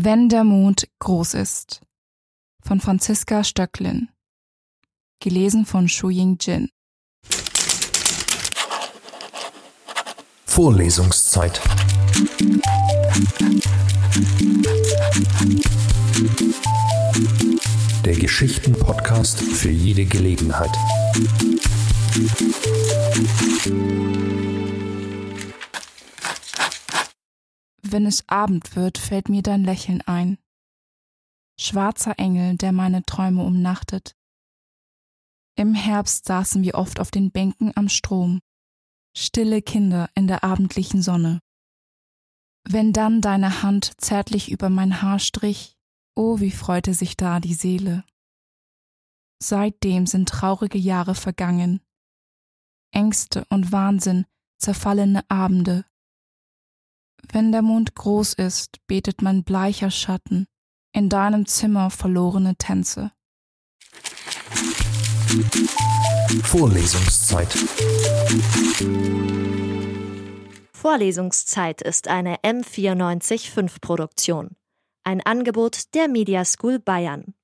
Wenn der Mond groß ist von Franziska Stöcklin. Gelesen von Shu Ying Jin. Vorlesungszeit. Der Geschichten-Podcast für jede Gelegenheit. Wenn es Abend wird, fällt mir dein Lächeln ein. Schwarzer Engel, der meine Träume umnachtet. Im Herbst saßen wir oft auf den Bänken am Strom, stille Kinder in der abendlichen Sonne. Wenn dann deine Hand zärtlich über mein Haar strich, oh, wie freute sich da die Seele. Seitdem sind traurige Jahre vergangen, Ängste und Wahnsinn, zerfallene Abende. Wenn der Mond groß ist, betet mein bleicher Schatten in deinem Zimmer verlorene Tänze. Vorlesungszeit. Vorlesungszeit ist eine M945 Produktion. Ein Angebot der Media School Bayern.